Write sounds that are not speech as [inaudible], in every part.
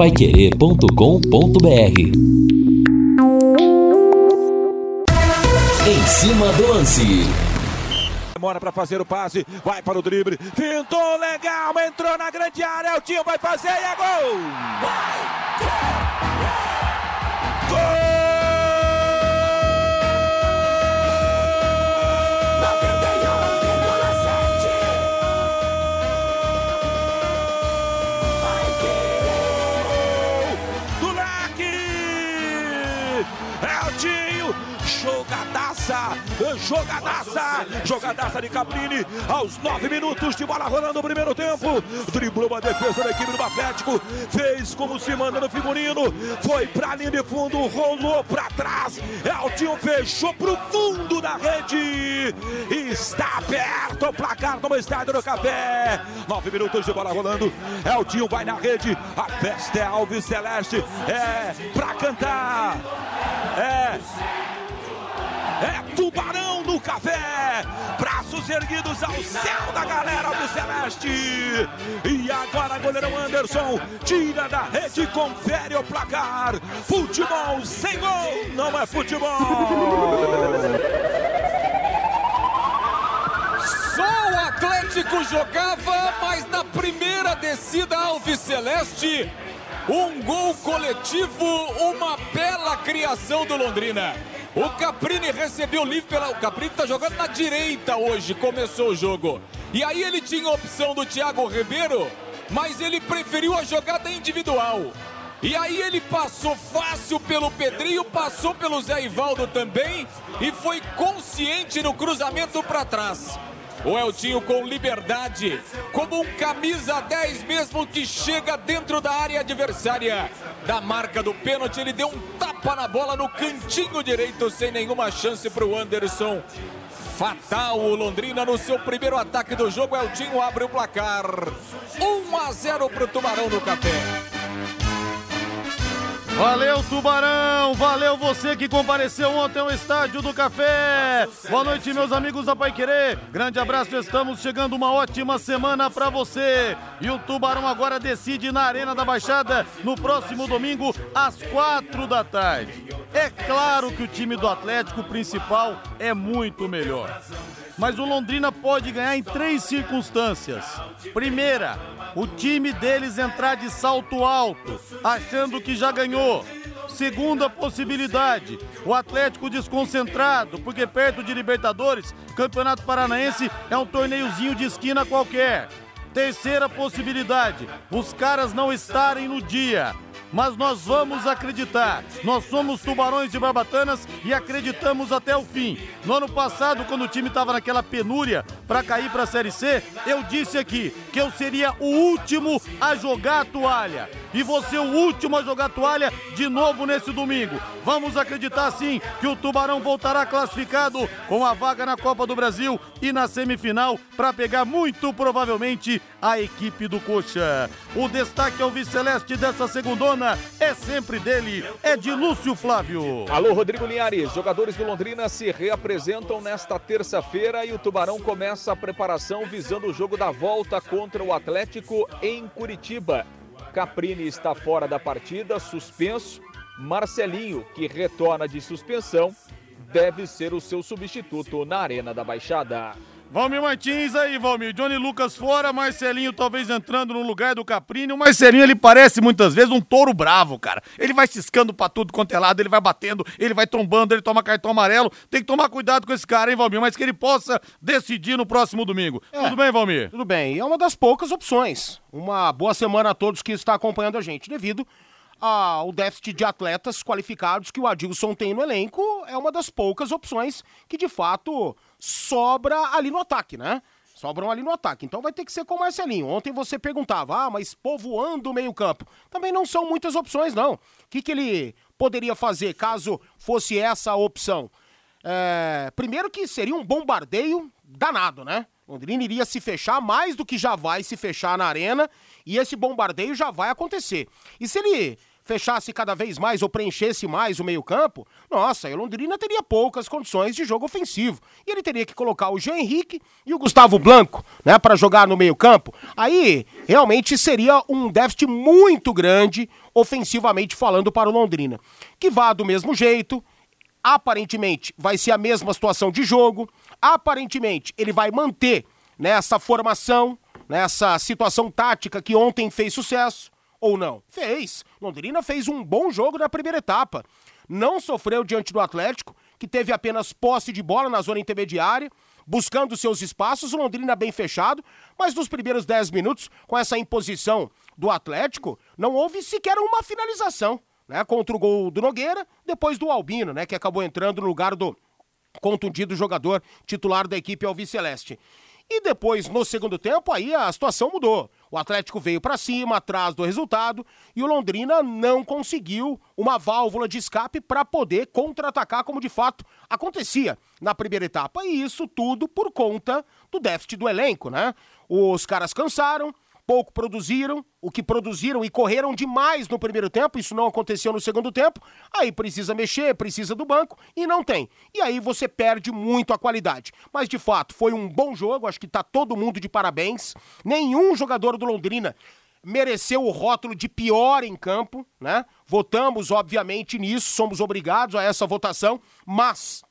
paiquerê.com.br Em cima do lance. Demora para fazer o passe, vai para o drible, pintou legal, entrou na grande área, o Tinho vai fazer e é gol! Gol! Jogadaça! Jogadaça! Jogadaça de Caprini aos nove minutos de bola rolando no primeiro tempo. Driblou a defesa da equipe do Atlético. Fez como se manda no figurino. Foi pra linha de fundo, rolou pra trás. Eltinho fechou pro fundo da rede. Está aberto o placar no estádio do Café. Nove minutos de bola rolando. Eltinho vai na rede. A festa é Alves Celeste. É pra cantar. É. É Tubarão no café. Braços erguidos ao céu da galera do Celeste. E agora goleirão Anderson tira da rede, confere o placar. Futebol sem gol não é futebol. Só o Atlético jogava, mas na primeira descida Alves Celeste, um gol coletivo, uma bela criação do Londrina. O Caprini recebeu livre pela. O Caprini tá jogando na direita hoje, começou o jogo. E aí ele tinha a opção do Thiago Ribeiro, mas ele preferiu a jogada individual. E aí ele passou fácil pelo Pedrinho, passou pelo Zé Ivaldo também e foi consciente no cruzamento para trás. O Eltinho com liberdade, como um camisa 10 mesmo que chega dentro da área adversária. Da marca do pênalti, ele deu um tapa na bola no cantinho direito, sem nenhuma chance para o Anderson. Fatal o Londrina no seu primeiro ataque do jogo. Eltinho abre o placar. 1 a 0 para o Tubarão no café. Valeu, Tubarão! Valeu você que compareceu ontem ao Estádio do Café! Boa noite, meus amigos da Pai Querer! Grande abraço, estamos chegando uma ótima semana para você! E o Tubarão agora decide na Arena da Baixada no próximo domingo, às quatro da tarde. É claro que o time do Atlético principal é muito melhor. Mas o Londrina pode ganhar em três circunstâncias. Primeira, o time deles entrar de salto alto, achando que já ganhou. Segunda possibilidade, o Atlético desconcentrado, porque perto de Libertadores, Campeonato Paranaense é um torneiozinho de esquina qualquer. Terceira possibilidade, os caras não estarem no dia. Mas nós vamos acreditar. Nós somos tubarões de Barbatanas e acreditamos até o fim. No ano passado, quando o time estava naquela penúria para cair para a Série C, eu disse aqui que eu seria o último a jogar a toalha. E você o último a jogar toalha de novo nesse domingo. Vamos acreditar sim que o Tubarão voltará classificado com a vaga na Copa do Brasil e na semifinal para pegar muito provavelmente a equipe do Coxa. O destaque ao Viceleste dessa segundona é sempre dele, é de Lúcio Flávio. Alô, Rodrigo Linhares. Jogadores do Londrina se reapresentam nesta terça-feira e o Tubarão começa a preparação visando o jogo da volta contra o Atlético em Curitiba. Caprini está fora da partida, suspenso. Marcelinho, que retorna de suspensão, deve ser o seu substituto na Arena da Baixada. Valmir Martins aí, Valmir. Johnny Lucas fora, Marcelinho talvez entrando no lugar do Caprini. O Marcelinho, ele parece muitas vezes um touro bravo, cara. Ele vai ciscando pra tudo quanto é lado, ele vai batendo, ele vai trombando, ele toma cartão amarelo. Tem que tomar cuidado com esse cara, hein, Valmir? Mas que ele possa decidir no próximo domingo. É. Tudo bem, Valmir? Tudo bem. E é uma das poucas opções. Uma boa semana a todos que está acompanhando a gente, devido ao déficit de atletas qualificados que o Adilson tem no elenco. É uma das poucas opções que, de fato, sobra ali no ataque, né? Sobram ali no ataque. Então vai ter que ser com o Marcelinho. Ontem você perguntava, ah, mas povoando o meio-campo. Também não são muitas opções, não. O que, que ele poderia fazer caso fosse essa a opção? É, primeiro que seria um bombardeio danado, né? Londrina iria se fechar mais do que já vai se fechar na arena e esse bombardeio já vai acontecer. E se ele fechasse cada vez mais ou preenchesse mais o meio-campo, nossa, o Londrina teria poucas condições de jogo ofensivo. E ele teria que colocar o Jean Henrique e o Gustavo Blanco, né, para jogar no meio-campo. Aí, realmente seria um déficit muito grande ofensivamente falando para o Londrina. Que vá do mesmo jeito, aparentemente vai ser a mesma situação de jogo, aparentemente ele vai manter nessa formação, nessa situação tática que ontem fez sucesso ou não? Fez. Londrina fez um bom jogo na primeira etapa. Não sofreu diante do Atlético, que teve apenas posse de bola na zona intermediária, buscando seus espaços, Londrina bem fechado, mas nos primeiros 10 minutos, com essa imposição do Atlético, não houve sequer uma finalização, né? Contra o gol do Nogueira, depois do Albino, né? Que acabou entrando no lugar do contundido jogador titular da equipe Alviceleste. E depois, no segundo tempo, aí a situação mudou. O Atlético veio para cima, atrás do resultado, e o Londrina não conseguiu uma válvula de escape para poder contra-atacar como de fato acontecia na primeira etapa. E isso tudo por conta do déficit do elenco, né? Os caras cansaram, pouco produziram, o que produziram e correram demais no primeiro tempo, isso não aconteceu no segundo tempo, aí precisa mexer, precisa do banco e não tem. E aí você perde muito a qualidade. Mas de fato, foi um bom jogo, acho que tá todo mundo de parabéns. Nenhum jogador do Londrina mereceu o rótulo de pior em campo, né? Votamos, obviamente, nisso, somos obrigados a essa votação, mas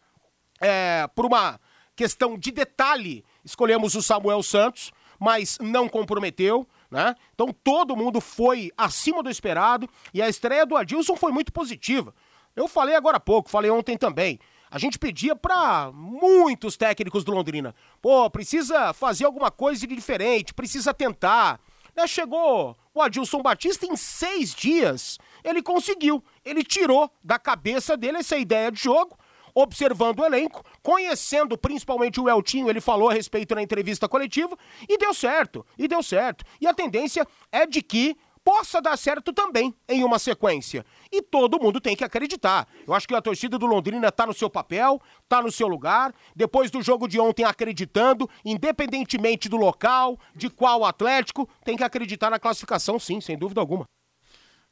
é, por uma questão de detalhe, escolhemos o Samuel Santos mas não comprometeu. Né? Então todo mundo foi acima do esperado e a estreia do Adilson foi muito positiva. Eu falei agora há pouco, falei ontem também. A gente pedia para muitos técnicos do Londrina. Pô, precisa fazer alguma coisa de diferente, precisa tentar. Né? Chegou o Adilson Batista em seis dias. Ele conseguiu. Ele tirou da cabeça dele essa ideia de jogo observando o elenco, conhecendo principalmente o Eltinho, ele falou a respeito na entrevista coletiva, e deu certo, e deu certo. E a tendência é de que possa dar certo também em uma sequência. E todo mundo tem que acreditar. Eu acho que a torcida do Londrina tá no seu papel, tá no seu lugar. Depois do jogo de ontem acreditando, independentemente do local, de qual Atlético, tem que acreditar na classificação sim, sem dúvida alguma.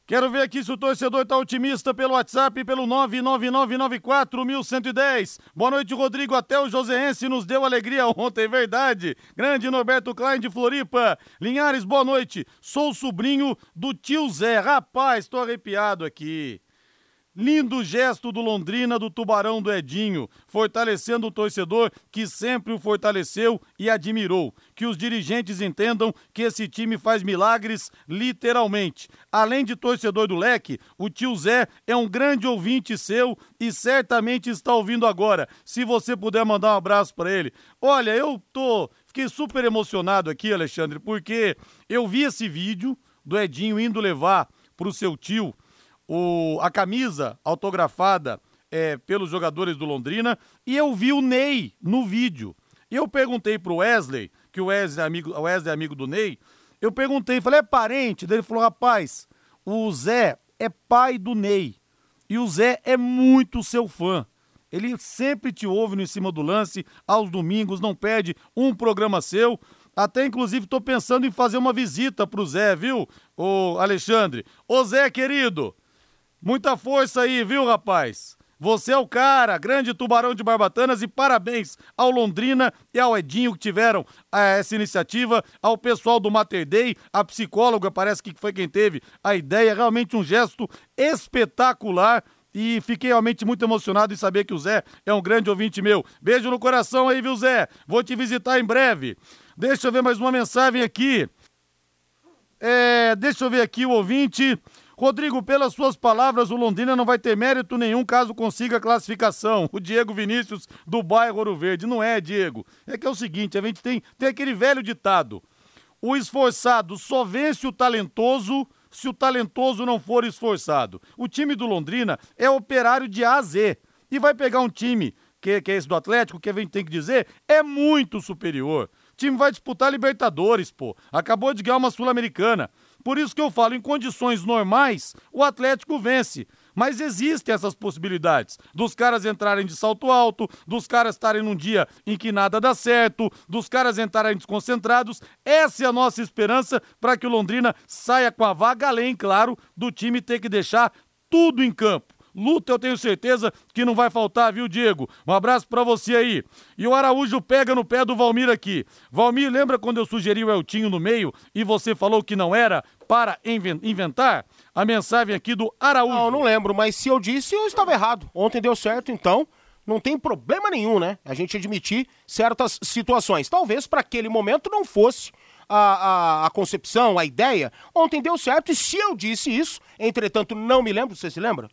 Quero ver aqui se o torcedor está otimista pelo WhatsApp, pelo 99994110. Boa noite, Rodrigo. Até o Joseense nos deu alegria ontem, é verdade. Grande Norberto Klein de Floripa. Linhares, boa noite. Sou sobrinho do tio Zé. Rapaz, estou arrepiado aqui. Lindo gesto do Londrina, do Tubarão do Edinho, fortalecendo o torcedor que sempre o fortaleceu e admirou. Que os dirigentes entendam que esse time faz milagres, literalmente. Além de torcedor do leque, o tio Zé é um grande ouvinte seu e certamente está ouvindo agora. Se você puder mandar um abraço para ele. Olha, eu tô. Fiquei super emocionado aqui, Alexandre, porque eu vi esse vídeo do Edinho indo levar pro seu tio o, a camisa autografada é, pelos jogadores do Londrina e eu vi o Ney no vídeo. E eu perguntei pro Wesley, que o Wesley é amigo, o Wesley é amigo do Ney, eu perguntei, falei, é parente? Ele falou, rapaz, o Zé é pai do Ney. E o Zé é muito seu fã. Ele sempre te ouve no em cima do lance, aos domingos, não perde um programa seu. Até, inclusive, estou pensando em fazer uma visita pro Zé, viu, ô Alexandre? Ô Zé, querido, Muita força aí, viu, rapaz? Você é o cara, grande tubarão de Barbatanas e parabéns ao Londrina e ao Edinho que tiveram eh, essa iniciativa, ao pessoal do Mater Day, a psicóloga parece que foi quem teve a ideia, realmente um gesto espetacular e fiquei realmente muito emocionado em saber que o Zé é um grande ouvinte meu. Beijo no coração aí, viu, Zé? Vou te visitar em breve. Deixa eu ver mais uma mensagem aqui. É, deixa eu ver aqui o ouvinte. Rodrigo, pelas suas palavras, o Londrina não vai ter mérito nenhum caso consiga a classificação. O Diego Vinícius do bairro Ouro Verde. Não é, Diego. É que é o seguinte, a gente tem, tem aquele velho ditado. O esforçado só vence o talentoso se o talentoso não for esforçado. O time do Londrina é operário de A a Z. E vai pegar um time, que, que é esse do Atlético, que a gente tem que dizer, é muito superior. O time vai disputar Libertadores, pô. Acabou de ganhar uma Sul-Americana. Por isso que eu falo, em condições normais, o Atlético vence. Mas existem essas possibilidades dos caras entrarem de salto alto, dos caras estarem num dia em que nada dá certo, dos caras entrarem desconcentrados. Essa é a nossa esperança para que o Londrina saia com a vaga, além, claro, do time ter que deixar tudo em campo. Luta eu tenho certeza que não vai faltar, viu, Diego? Um abraço para você aí. E o Araújo pega no pé do Valmir aqui. Valmir, lembra quando eu sugeri o Eltinho no meio e você falou que não era para inventar? A mensagem aqui do Araújo. Não, não lembro, mas se eu disse, eu estava errado. Ontem deu certo, então não tem problema nenhum, né? A gente admitir certas situações. Talvez para aquele momento não fosse a, a, a, concepção, a ideia. Ontem deu certo e se eu disse isso, entretanto não me lembro, você se lembra?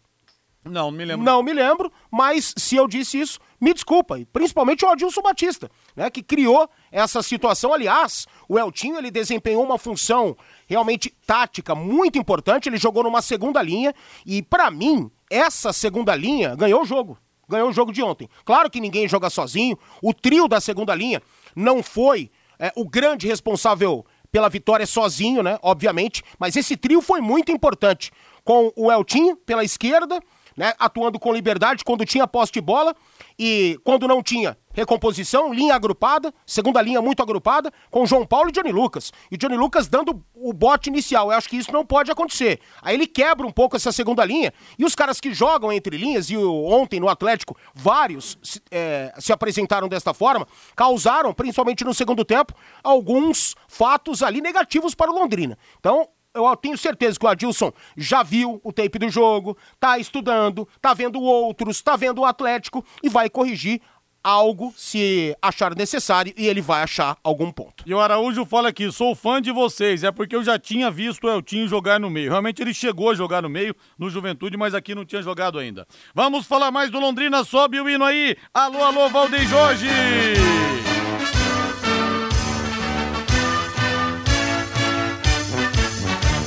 Não, me lembro. Não me lembro, mas se eu disse isso, me desculpa. Principalmente o Adilson Batista, né, que criou essa situação. Aliás, o Eltinho ele desempenhou uma função realmente tática muito importante. Ele jogou numa segunda linha e, para mim, essa segunda linha ganhou o jogo. Ganhou o jogo de ontem. Claro que ninguém joga sozinho. O trio da segunda linha não foi é, o grande responsável pela vitória sozinho, né? Obviamente. Mas esse trio foi muito importante. Com o Eltinho pela esquerda, né, atuando com liberdade quando tinha posse de bola e quando não tinha recomposição, linha agrupada, segunda linha muito agrupada, com João Paulo e Johnny Lucas. E Johnny Lucas dando o bote inicial. Eu acho que isso não pode acontecer. Aí ele quebra um pouco essa segunda linha e os caras que jogam entre linhas, e ontem no Atlético, vários é, se apresentaram desta forma, causaram, principalmente no segundo tempo, alguns fatos ali negativos para o Londrina. Então, eu tenho certeza que o Adilson já viu o tape do jogo, tá estudando, tá vendo outros, tá vendo o Atlético e vai corrigir algo se achar necessário e ele vai achar algum ponto. E o Araújo fala aqui, sou fã de vocês, é porque eu já tinha visto o Eltinho jogar no meio. Realmente ele chegou a jogar no meio no Juventude, mas aqui não tinha jogado ainda. Vamos falar mais do Londrina, sobe o hino aí. Alô, alô, Valdeir Jorge!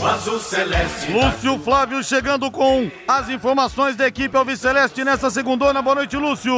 Azul celeste. Lúcio Flávio chegando com as informações da equipe Alves Celeste nessa segundona. Boa noite, Lúcio.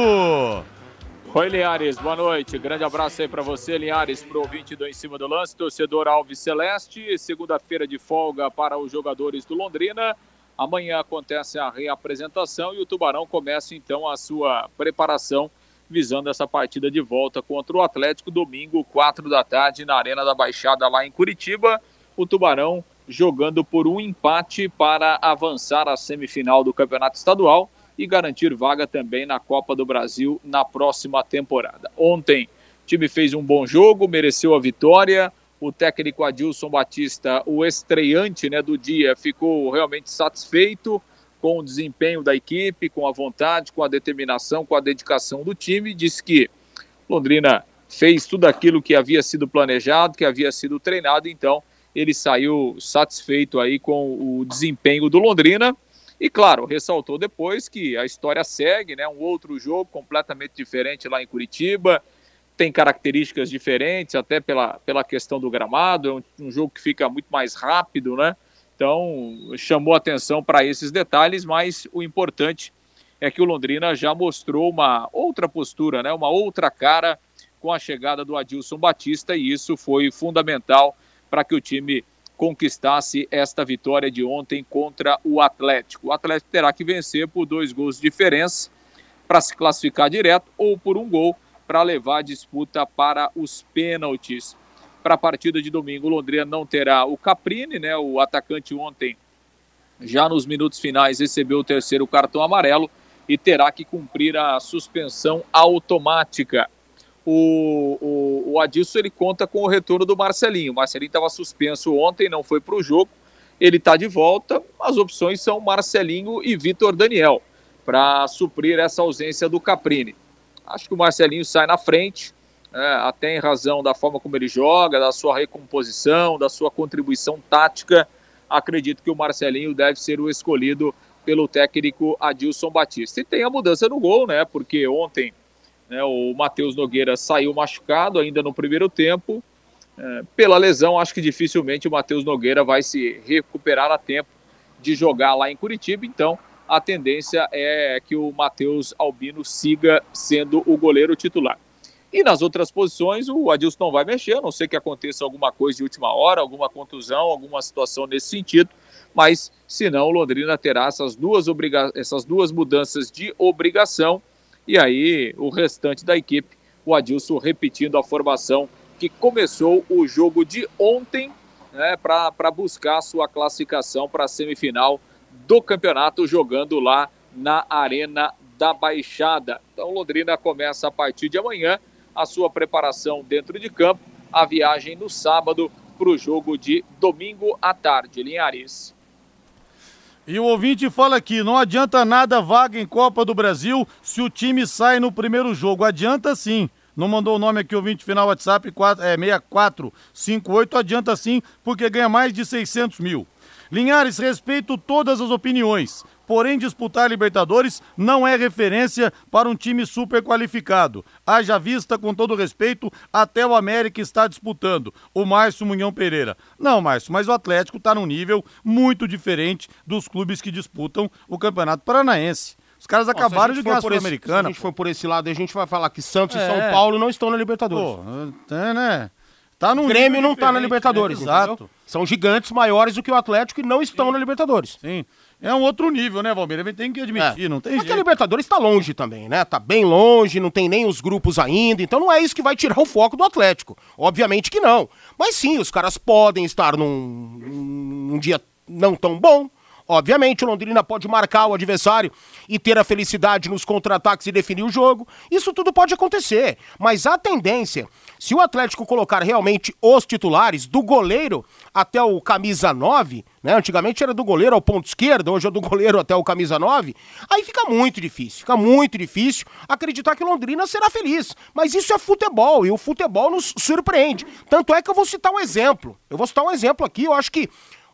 Oi, Linhares, boa noite. Grande abraço aí para você, Linhares, pro ouvinte do Em Cima do Lance, torcedor Alves Celeste. Segunda-feira de folga para os jogadores do Londrina. Amanhã acontece a reapresentação e o Tubarão começa então a sua preparação visando essa partida de volta contra o Atlético, domingo, 4 da tarde, na Arena da Baixada, lá em Curitiba. O Tubarão jogando por um empate para avançar à semifinal do Campeonato Estadual e garantir vaga também na Copa do Brasil na próxima temporada. Ontem, o time fez um bom jogo, mereceu a vitória. O técnico Adilson Batista, o estreante né, do dia, ficou realmente satisfeito com o desempenho da equipe, com a vontade, com a determinação, com a dedicação do time. Disse que Londrina fez tudo aquilo que havia sido planejado, que havia sido treinado, então ele saiu satisfeito aí com o desempenho do Londrina. E claro, ressaltou depois que a história segue, né? Um outro jogo completamente diferente lá em Curitiba, tem características diferentes, até pela, pela questão do gramado, é um, um jogo que fica muito mais rápido, né? Então, chamou atenção para esses detalhes, mas o importante é que o Londrina já mostrou uma outra postura, né? Uma outra cara com a chegada do Adilson Batista e isso foi fundamental para que o time conquistasse esta vitória de ontem contra o Atlético. O Atlético terá que vencer por dois gols de diferença para se classificar direto ou por um gol para levar a disputa para os pênaltis. Para a partida de domingo, o Londrina não terá o Caprini, né? O atacante ontem, já nos minutos finais, recebeu o terceiro cartão amarelo e terá que cumprir a suspensão automática o, o, o Adilson ele conta com o retorno do Marcelinho. O Marcelinho estava suspenso ontem, não foi para o jogo. Ele está de volta. As opções são Marcelinho e Vitor Daniel para suprir essa ausência do Caprini. Acho que o Marcelinho sai na frente, é, até em razão da forma como ele joga, da sua recomposição, da sua contribuição tática. Acredito que o Marcelinho deve ser o escolhido pelo técnico Adilson Batista. E tem a mudança no gol, né? Porque ontem né, o Matheus Nogueira saiu machucado ainda no primeiro tempo. É, pela lesão, acho que dificilmente o Matheus Nogueira vai se recuperar a tempo de jogar lá em Curitiba. Então, a tendência é que o Matheus Albino siga sendo o goleiro titular. E nas outras posições, o Adilson não vai mexer, a não ser que aconteça alguma coisa de última hora, alguma contusão, alguma situação nesse sentido. mas se não, o Londrina terá essas duas, obriga essas duas mudanças de obrigação e aí o restante da equipe, o Adilson repetindo a formação que começou o jogo de ontem né, para buscar sua classificação para a semifinal do campeonato, jogando lá na Arena da Baixada. Então, Londrina começa a partir de amanhã a sua preparação dentro de campo, a viagem no sábado para o jogo de domingo à tarde, Linhares. E o ouvinte fala aqui: não adianta nada vaga em Copa do Brasil se o time sai no primeiro jogo. Adianta sim. Não mandou o nome aqui, ouvinte final WhatsApp 4, é, 6458. Adianta sim, porque ganha mais de 600 mil. Linhares, respeito todas as opiniões porém disputar Libertadores não é referência para um time super qualificado. Haja vista, com todo respeito, até o América está disputando, o Márcio Munhão Pereira. Não, Márcio, mas o Atlético está num nível muito diferente dos clubes que disputam o Campeonato Paranaense. Os caras Nossa, acabaram de ganhar a Sul-Americana. Se a gente for por esse lado, a gente vai falar que Santos é. e São Paulo não estão na Libertadores. Pô, é, né? Tá no Grêmio não está na Libertadores, né? Exato. São gigantes maiores do que o Atlético e não estão Sim. na Libertadores. Sim é um outro nível, né, Valmir? Ele tem que admitir, é. não tem Porque jeito. a Libertadores está longe também, né? Tá bem longe, não tem nem os grupos ainda, então não é isso que vai tirar o foco do Atlético. Obviamente que não. Mas sim, os caras podem estar num, num dia não tão bom, Obviamente, o Londrina pode marcar o adversário e ter a felicidade nos contra-ataques e definir o jogo. Isso tudo pode acontecer. Mas a tendência, se o Atlético colocar realmente os titulares, do goleiro até o camisa 9, né? Antigamente era do goleiro ao ponto esquerdo, hoje é do goleiro até o camisa 9. Aí fica muito difícil, fica muito difícil acreditar que Londrina será feliz. Mas isso é futebol e o futebol nos surpreende. Tanto é que eu vou citar um exemplo. Eu vou citar um exemplo aqui, eu acho que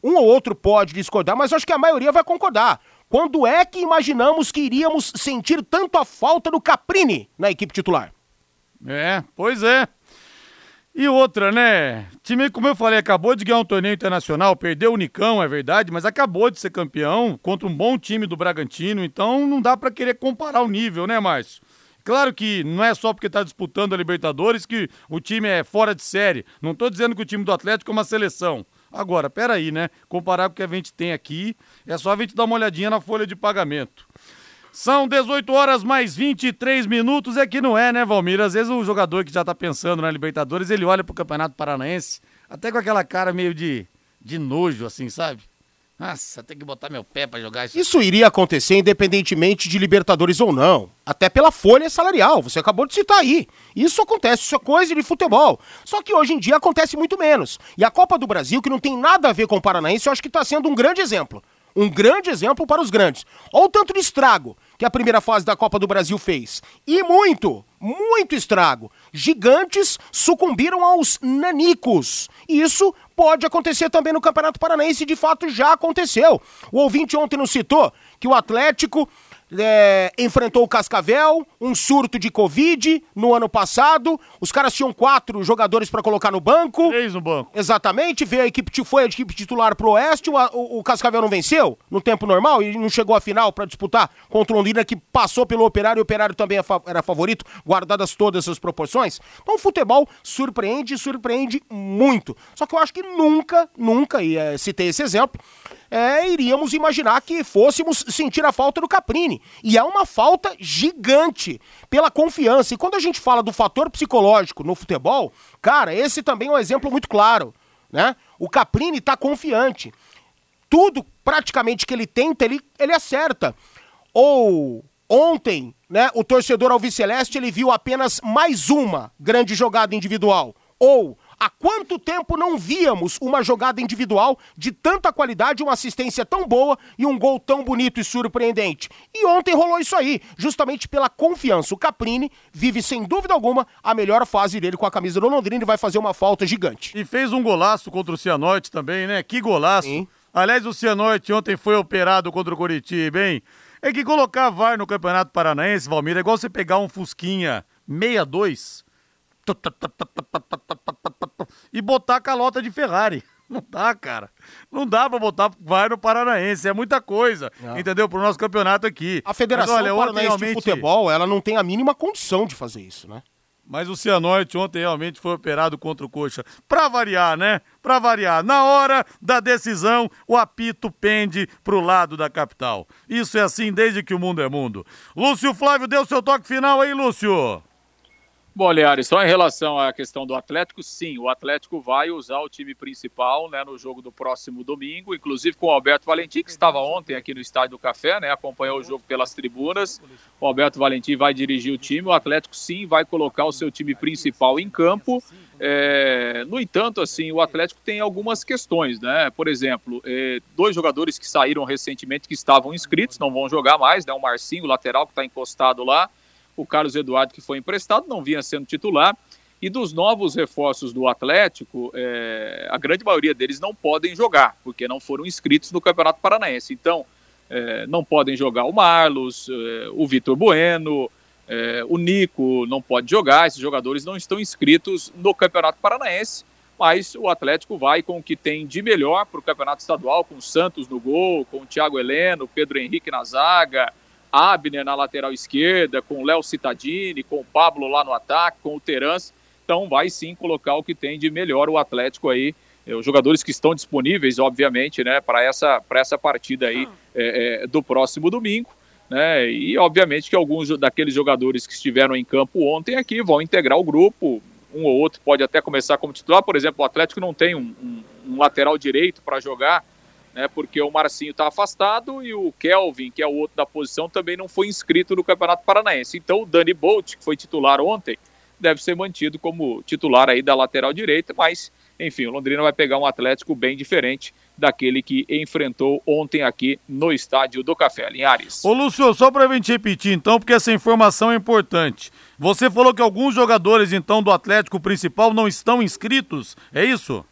um ou outro pode discordar, mas acho que a maioria vai concordar. Quando é que imaginamos que iríamos sentir tanto a falta do Caprini na equipe titular? É, pois é. E outra, né? Time, como eu falei, acabou de ganhar um torneio internacional, perdeu o Nicão, é verdade, mas acabou de ser campeão contra um bom time do Bragantino, então não dá para querer comparar o nível, né, Márcio? Claro que não é só porque está disputando a Libertadores que o time é fora de série. Não estou dizendo que o time do Atlético é uma seleção. Agora, peraí, né? Comparar com o que a gente tem aqui, é só a gente dar uma olhadinha na folha de pagamento. São 18 horas mais 23 minutos, é que não é, né, Valmir? Às vezes o jogador que já tá pensando na Libertadores, ele olha pro Campeonato Paranaense, até com aquela cara meio de, de nojo, assim, sabe? Nossa, tem que botar meu pé para jogar isso. Isso iria acontecer independentemente de Libertadores ou não. Até pela folha salarial, você acabou de citar aí. Isso acontece, isso é coisa de futebol. Só que hoje em dia acontece muito menos. E a Copa do Brasil, que não tem nada a ver com o Paranaense, eu acho que está sendo um grande exemplo. Um grande exemplo para os grandes. Olha o tanto de estrago que a primeira fase da Copa do Brasil fez. E muito, muito estrago. Gigantes sucumbiram aos nanicos. E isso pode acontecer também no Campeonato Paranaense, de fato já aconteceu. O ouvinte ontem nos citou que o Atlético é, enfrentou o Cascavel, um surto de Covid no ano passado. Os caras tinham quatro jogadores para colocar no banco. Três no banco. Exatamente. Veio a equipe, foi a equipe titular pro Oeste. O, o, o Cascavel não venceu no tempo normal e não chegou à final para disputar contra o Londrina, que passou pelo Operário. O Operário também é era favorito, guardadas todas as proporções. Então o futebol surpreende e surpreende muito. Só que eu acho que nunca, nunca, e é, citei esse exemplo, é, iríamos imaginar que fôssemos sentir a falta do Caprini. E é uma falta gigante pela confiança. E quando a gente fala do fator psicológico no futebol, cara, esse também é um exemplo muito claro. Né? O Caprini está confiante. Tudo praticamente que ele tenta, ele, ele acerta. Ou ontem, né, o torcedor alviceleste ele viu apenas mais uma grande jogada individual. Ou Há quanto tempo não víamos uma jogada individual de tanta qualidade, uma assistência tão boa e um gol tão bonito e surpreendente? E ontem rolou isso aí, justamente pela confiança. O Caprini vive sem dúvida alguma a melhor fase dele com a camisa do Londrina e vai fazer uma falta gigante. E fez um golaço contra o Cianorte também, né? Que golaço! Sim. Aliás, o Cianorte ontem foi operado contra o Curitiba, hein? É que colocar VAR no Campeonato Paranaense, Valmir, é igual você pegar um Fusquinha 62 e botar a calota de Ferrari. [laughs] Não dá, cara. Não dá pra botar vai no Paranaense. É muita coisa, não. entendeu? Pro nosso campeonato aqui. A Federação Mas, olha, Paranaense realmente... de Futebol, ela não tem a mínima condição de fazer isso, né? Mas o Cianorte ontem realmente foi operado contra o Coxa. Pra variar, né? Pra variar. Na hora da decisão, o apito pende pro lado da capital. Isso é assim desde que o mundo é mundo. Lúcio Flávio, deu seu toque final aí, Lúcio. Bom, Liares, só em relação à questão do Atlético, sim, o Atlético vai usar o time principal né, no jogo do próximo domingo, inclusive com o Alberto Valentim, que estava ontem aqui no Estádio do Café, né, acompanhou o jogo pelas tribunas. O Alberto Valentim vai dirigir o time, o Atlético sim vai colocar o seu time principal em campo. É, no entanto, assim, o Atlético tem algumas questões, né? Por exemplo, é, dois jogadores que saíram recentemente que estavam inscritos, não vão jogar mais, né? O Marcinho, o lateral, que está encostado lá o Carlos Eduardo, que foi emprestado, não vinha sendo titular. E dos novos reforços do Atlético, é, a grande maioria deles não podem jogar, porque não foram inscritos no Campeonato Paranaense. Então, é, não podem jogar o Marlos, é, o Vitor Bueno, é, o Nico não pode jogar, esses jogadores não estão inscritos no Campeonato Paranaense, mas o Atlético vai com o que tem de melhor para o Campeonato Estadual, com o Santos no gol, com o Thiago Heleno, Pedro Henrique na zaga, Abner na lateral esquerda, com Léo Cittadini, com Pablo lá no ataque, com o Terans. Então vai sim colocar o que tem de melhor o Atlético aí. É, os jogadores que estão disponíveis, obviamente, né, para essa, essa partida aí é, é, do próximo domingo. Né, e obviamente que alguns daqueles jogadores que estiveram em campo ontem aqui vão integrar o grupo. Um ou outro pode até começar como titular. Por exemplo, o Atlético não tem um, um, um lateral direito para jogar né, porque o Marcinho está afastado e o Kelvin, que é o outro da posição, também não foi inscrito no Campeonato Paranaense. Então o Dani Bolt, que foi titular ontem, deve ser mantido como titular aí da lateral direita, mas enfim, o Londrina vai pegar um Atlético bem diferente daquele que enfrentou ontem aqui no estádio do Café, Linhares. Ô Lúcio, só para a gente repetir então, porque essa informação é importante. Você falou que alguns jogadores então do Atlético principal não estão inscritos, é isso?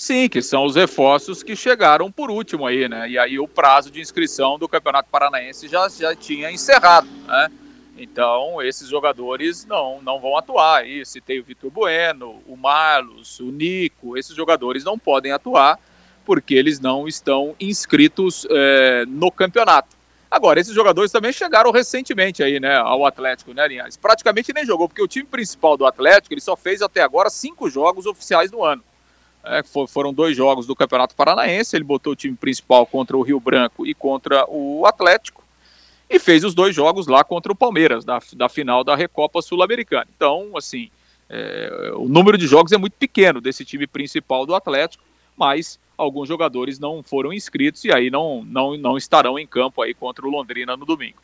Sim, que são os reforços que chegaram por último aí, né? E aí o prazo de inscrição do Campeonato Paranaense já, já tinha encerrado, né? Então, esses jogadores não, não vão atuar. Aí citei o Vitor Bueno, o Marlos, o Nico, esses jogadores não podem atuar porque eles não estão inscritos é, no campeonato. Agora, esses jogadores também chegaram recentemente aí, né, ao Atlético, né, Linhares? Praticamente nem jogou, porque o time principal do Atlético, ele só fez até agora cinco jogos oficiais no ano. É, foram dois jogos do Campeonato Paranaense. Ele botou o time principal contra o Rio Branco e contra o Atlético. E fez os dois jogos lá contra o Palmeiras, da, da final da Recopa Sul-Americana. Então, assim, é, o número de jogos é muito pequeno desse time principal do Atlético, mas alguns jogadores não foram inscritos e aí não, não, não estarão em campo aí contra o Londrina no domingo.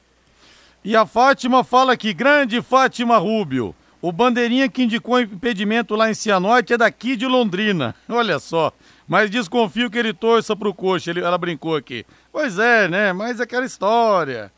E a Fátima fala aqui, grande Fátima Rubio. O bandeirinha que indicou impedimento lá em Cianorte é daqui de Londrina. Olha só. Mas desconfio que ele torça pro coxa. Ele, ela brincou aqui. Pois é, né? Mas é aquela história.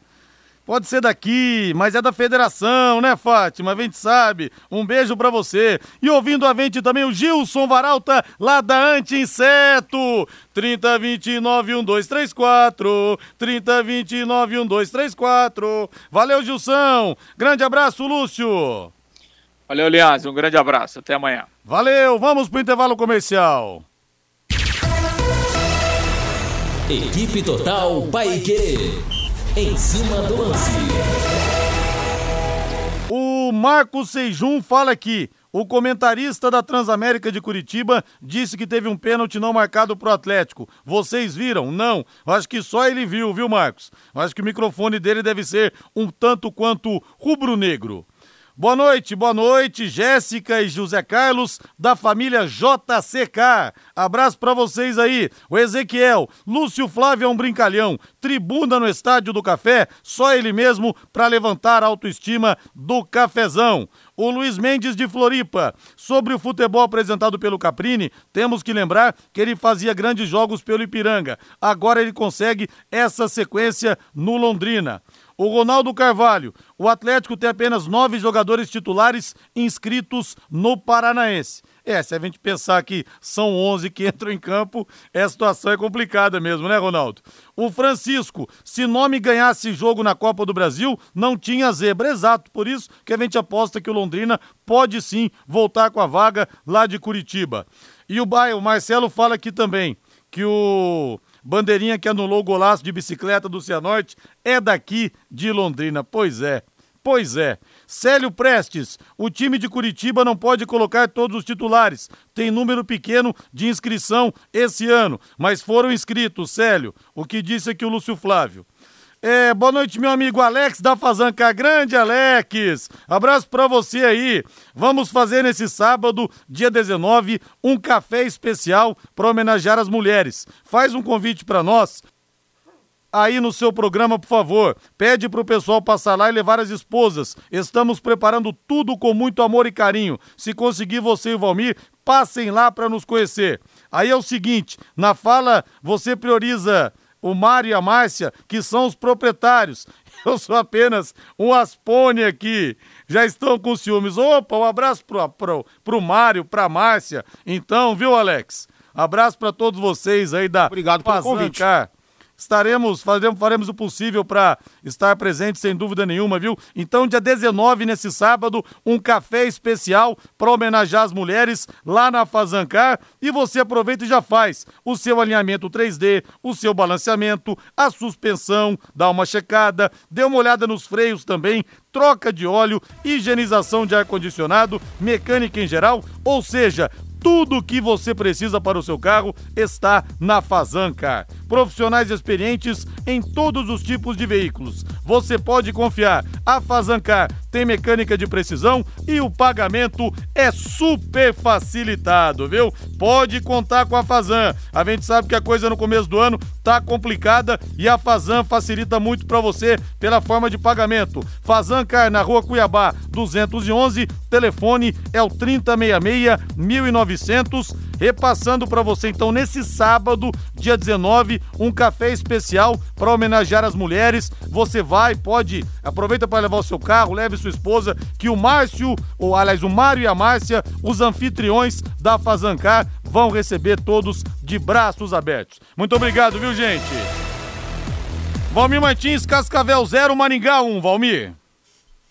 Pode ser daqui, mas é da federação, né, Fátima? A gente sabe. Um beijo para você. E ouvindo a gente também o Gilson Varalta, lá da Anti-Inseto. 3029-1234. 3029-1234. Valeu, Gilson. Grande abraço, Lúcio. Valeu, Aliás, um grande abraço. Até amanhã. Valeu, vamos pro intervalo comercial. Equipe Total Paique. Em cima do lance. O Marcos Seijum fala aqui. O comentarista da Transamérica de Curitiba disse que teve um pênalti não marcado pro Atlético. Vocês viram? Não. Acho que só ele viu, viu, Marcos? Acho que o microfone dele deve ser um tanto quanto rubro-negro. Boa noite, boa noite, Jéssica e José Carlos, da família JCK. Abraço para vocês aí. O Ezequiel, Lúcio Flávio é um brincalhão. Tribuna no Estádio do Café, só ele mesmo para levantar a autoestima do cafezão o Luiz Mendes de Floripa. Sobre o futebol apresentado pelo Caprini, temos que lembrar que ele fazia grandes jogos pelo Ipiranga. Agora ele consegue essa sequência no Londrina. O Ronaldo Carvalho, o Atlético tem apenas nove jogadores titulares inscritos no Paranaense. É, se a gente pensar que são 11 que [laughs] entram em campo, a situação é complicada mesmo, né, Ronaldo? O Francisco, se nome ganhasse jogo na Copa do Brasil, não tinha zebra. Exato, por isso que a gente aposta que o Londrina pode sim voltar com a vaga lá de Curitiba. E o, o Marcelo fala aqui também que o Bandeirinha que anulou o golaço de bicicleta do Cianorte é daqui de Londrina. Pois é. Pois é. Célio Prestes, o time de Curitiba não pode colocar todos os titulares. Tem número pequeno de inscrição esse ano, mas foram inscritos, Célio. O que disse aqui o Lúcio Flávio. É, boa noite, meu amigo Alex da Fazanca. Grande Alex! Abraço para você aí. Vamos fazer nesse sábado, dia 19, um café especial para homenagear as mulheres. Faz um convite para nós aí no seu programa, por favor. Pede pro pessoal passar lá e levar as esposas. Estamos preparando tudo com muito amor e carinho. Se conseguir você e o Valmir, passem lá para nos conhecer. Aí é o seguinte, na fala você prioriza o Mário e a Márcia, que são os proprietários. [laughs] Eu sou apenas um aspone aqui. Já estão com ciúmes. Opa, um abraço pro, pro, pro Mário, pra Márcia. Então, viu, Alex? Abraço para todos vocês aí da Obrigado pelo convite. Estaremos, faremos, faremos o possível para estar presente, sem dúvida nenhuma, viu? Então, dia 19, nesse sábado, um café especial para homenagear as mulheres lá na Fazancar. E você aproveita e já faz o seu alinhamento 3D, o seu balanceamento, a suspensão, dá uma checada, dê uma olhada nos freios também, troca de óleo, higienização de ar-condicionado, mecânica em geral, ou seja, tudo o que você precisa para o seu carro está na Fazancar. Profissionais experientes em todos os tipos de veículos. Você pode confiar. A Fazancar tem mecânica de precisão e o pagamento é super facilitado, viu? Pode contar com a Fazan. A gente sabe que a coisa no começo do ano tá complicada e a Fazan facilita muito para você pela forma de pagamento. Fazancar na Rua Cuiabá, 211, telefone é o 3066 1900 repassando para você então nesse sábado, dia 19, um café especial para homenagear as mulheres. Você vai, pode, aproveita para levar o seu carro, leve sua esposa, que o Márcio, ou aliás, o Mário e a Márcia, os anfitriões da Fazancar, vão receber todos de braços abertos. Muito obrigado, viu, gente? Valmir Martins, Cascavel 0, Maringá 1, Valmir.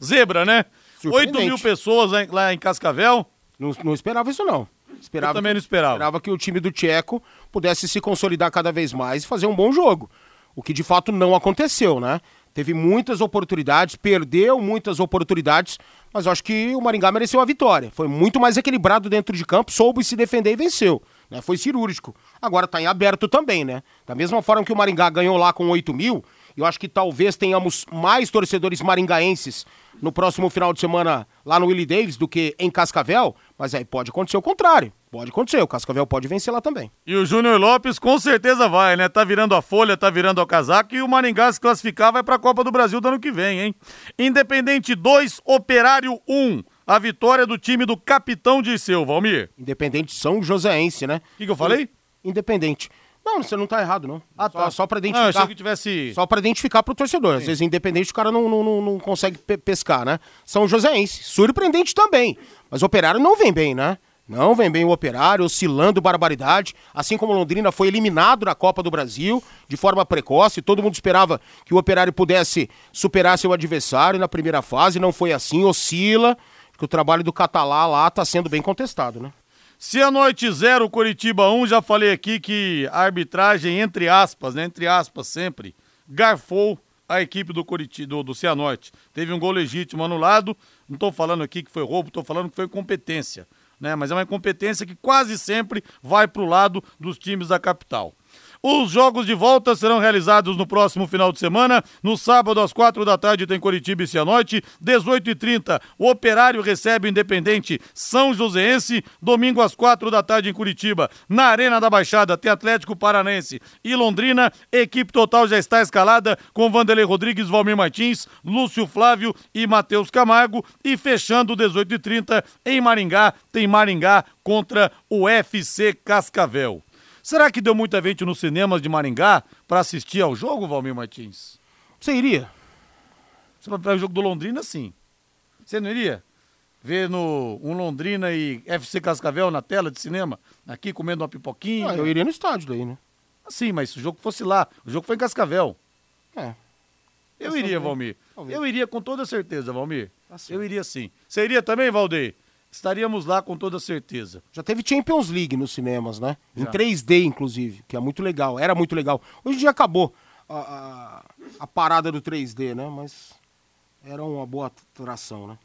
Zebra, né? 8 mil pessoas lá em Cascavel. Não, não esperava isso, não. Esperava, Eu também não esperava. Esperava que o time do Tcheco pudesse se consolidar cada vez mais e fazer um bom jogo. O que de fato não aconteceu, né? Teve muitas oportunidades, perdeu muitas oportunidades, mas eu acho que o Maringá mereceu a vitória. Foi muito mais equilibrado dentro de campo, soube se defender e venceu. Né? Foi cirúrgico. Agora está em aberto também, né? Da mesma forma que o Maringá ganhou lá com 8 mil, eu acho que talvez tenhamos mais torcedores maringaenses no próximo final de semana lá no Willie Davis do que em Cascavel, mas aí pode acontecer o contrário. Pode acontecer, o Cascavel pode vencer lá também. E o Júnior Lopes com certeza vai, né? Tá virando a folha, tá virando o casaco e o Maringá se classificar vai pra Copa do Brasil do ano que vem, hein? Independente 2, Operário 1. Um. A vitória do time do capitão Dirceu, Valmir. Independente São Joséense, né? O que, que eu falei? Independente. Não, você não tá errado, não. Ah, tá. Só, só pra identificar. Não, que tivesse... Só pra identificar pro torcedor. Sim. Às vezes, independente, o cara não, não, não consegue pescar, né? São Joséense. Surpreendente também. Mas o Operário não vem bem, né? Não vem bem o Operário, oscilando barbaridade. Assim como Londrina foi eliminado na Copa do Brasil de forma precoce. Todo mundo esperava que o Operário pudesse superar seu adversário na primeira fase. Não foi assim, oscila. Que o trabalho do Catalá lá tá sendo bem contestado, né? Cianorte 0, Curitiba 1, um, já falei aqui que a arbitragem, entre aspas, né, entre aspas sempre, garfou a equipe do Curitiba, do, do Cianorte. Teve um gol legítimo anulado, não estou falando aqui que foi roubo, estou falando que foi incompetência, né, mas é uma incompetência que quase sempre vai para o lado dos times da capital. Os jogos de volta serão realizados no próximo final de semana. No sábado, às quatro da tarde, tem Curitiba e Cianorte. 18 e 30 o Operário recebe o Independente São Joséense. Domingo, às quatro da tarde, em Curitiba. Na Arena da Baixada, tem Atlético Paranense e Londrina. Equipe total já está escalada com Vanderlei Rodrigues, Valmir Martins, Lúcio Flávio e Matheus Camargo. E fechando 18 e 30 em Maringá, tem Maringá contra o FC Cascavel. Será que deu muita gente nos cinemas de Maringá para assistir ao jogo, Valmir Martins? Você iria? Você vai ver o jogo do Londrina, sim. Você não iria? Ver no, um Londrina e FC Cascavel na tela de cinema, aqui comendo uma pipoquinha? Ah, eu iria no estádio daí, né? Sim, mas se o jogo fosse lá, o jogo foi em Cascavel. É. Eu iria, Valmir. Eu iria com toda certeza, Valmir. Tá eu iria sim. Você iria também, Valdeir? Estaríamos lá com toda certeza. Já teve Champions League nos cinemas, né? Já. Em 3D, inclusive, que é muito legal. Era muito legal. Hoje em dia acabou a, a, a parada do 3D, né? Mas era uma boa atração, né?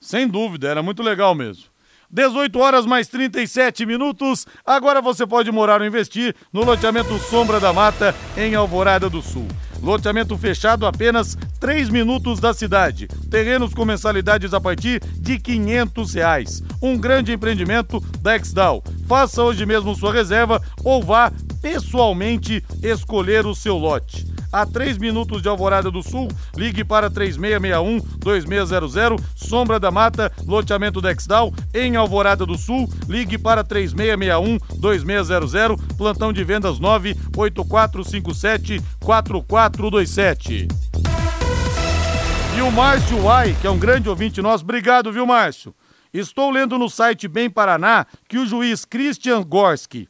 Sem dúvida, era muito legal mesmo. 18 horas mais 37 minutos. Agora você pode morar ou investir no loteamento Sombra da Mata, em Alvorada do Sul. Loteamento fechado apenas 3 minutos da cidade. Terrenos com mensalidades a partir de 500 reais. Um grande empreendimento da Exdal. Faça hoje mesmo sua reserva ou vá pessoalmente escolher o seu lote a 3 minutos de Alvorada do Sul. Ligue para 3661-2600, Sombra da Mata, loteamento Dexdal, em Alvorada do Sul. Ligue para 3661-2600, plantão de vendas 98457-4427. E o Márcio Uai, que é um grande ouvinte nosso, obrigado, viu, Márcio? Estou lendo no site Bem Paraná que o juiz Christian Gorski